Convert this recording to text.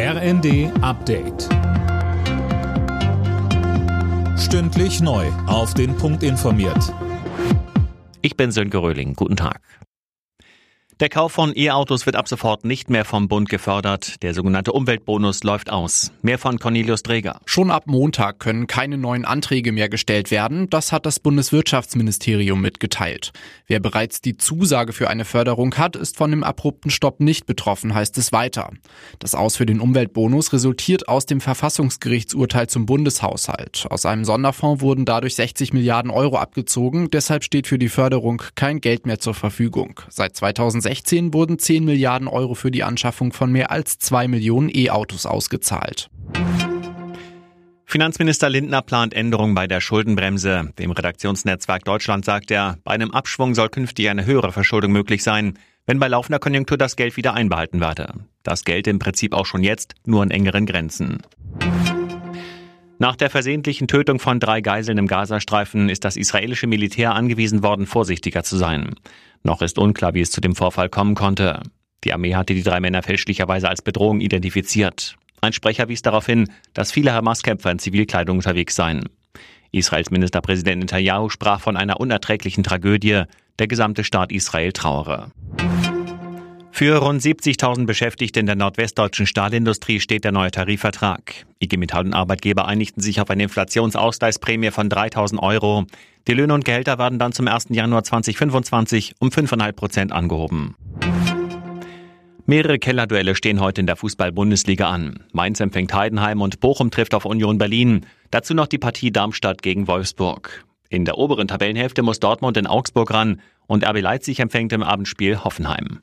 RND Update. Stündlich neu. Auf den Punkt informiert. Ich bin Sönke Röhling. Guten Tag. Der Kauf von E-Autos wird ab sofort nicht mehr vom Bund gefördert. Der sogenannte Umweltbonus läuft aus. Mehr von Cornelius Träger. Schon ab Montag können keine neuen Anträge mehr gestellt werden. Das hat das Bundeswirtschaftsministerium mitgeteilt. Wer bereits die Zusage für eine Förderung hat, ist von dem abrupten Stopp nicht betroffen, heißt es weiter. Das Aus für den Umweltbonus resultiert aus dem Verfassungsgerichtsurteil zum Bundeshaushalt. Aus einem Sonderfonds wurden dadurch 60 Milliarden Euro abgezogen. Deshalb steht für die Förderung kein Geld mehr zur Verfügung. Seit 2016 2016 wurden 10 Milliarden Euro für die Anschaffung von mehr als 2 Millionen E-Autos ausgezahlt. Finanzminister Lindner plant Änderungen bei der Schuldenbremse. Dem Redaktionsnetzwerk Deutschland sagt er, bei einem Abschwung soll künftig eine höhere Verschuldung möglich sein, wenn bei laufender Konjunktur das Geld wieder einbehalten werde. Das Geld im Prinzip auch schon jetzt, nur in engeren Grenzen. Nach der versehentlichen Tötung von drei Geiseln im Gazastreifen ist das israelische Militär angewiesen worden, vorsichtiger zu sein. Noch ist unklar, wie es zu dem Vorfall kommen konnte. Die Armee hatte die drei Männer fälschlicherweise als Bedrohung identifiziert. Ein Sprecher wies darauf hin, dass viele Hamas-Kämpfer in Zivilkleidung unterwegs seien. Israels Ministerpräsident Netanyahu sprach von einer unerträglichen Tragödie. Der gesamte Staat Israel trauere. Für rund 70.000 Beschäftigte in der nordwestdeutschen Stahlindustrie steht der neue Tarifvertrag. IG Metall und Arbeitgeber einigten sich auf eine Inflationsausgleichsprämie von 3.000 Euro. Die Löhne und Gehälter werden dann zum 1. Januar 2025 um 5,5 Prozent angehoben. Mehrere Kellerduelle stehen heute in der Fußball-Bundesliga an. Mainz empfängt Heidenheim und Bochum trifft auf Union Berlin. Dazu noch die Partie Darmstadt gegen Wolfsburg. In der oberen Tabellenhälfte muss Dortmund in Augsburg ran und RB Leipzig empfängt im Abendspiel Hoffenheim.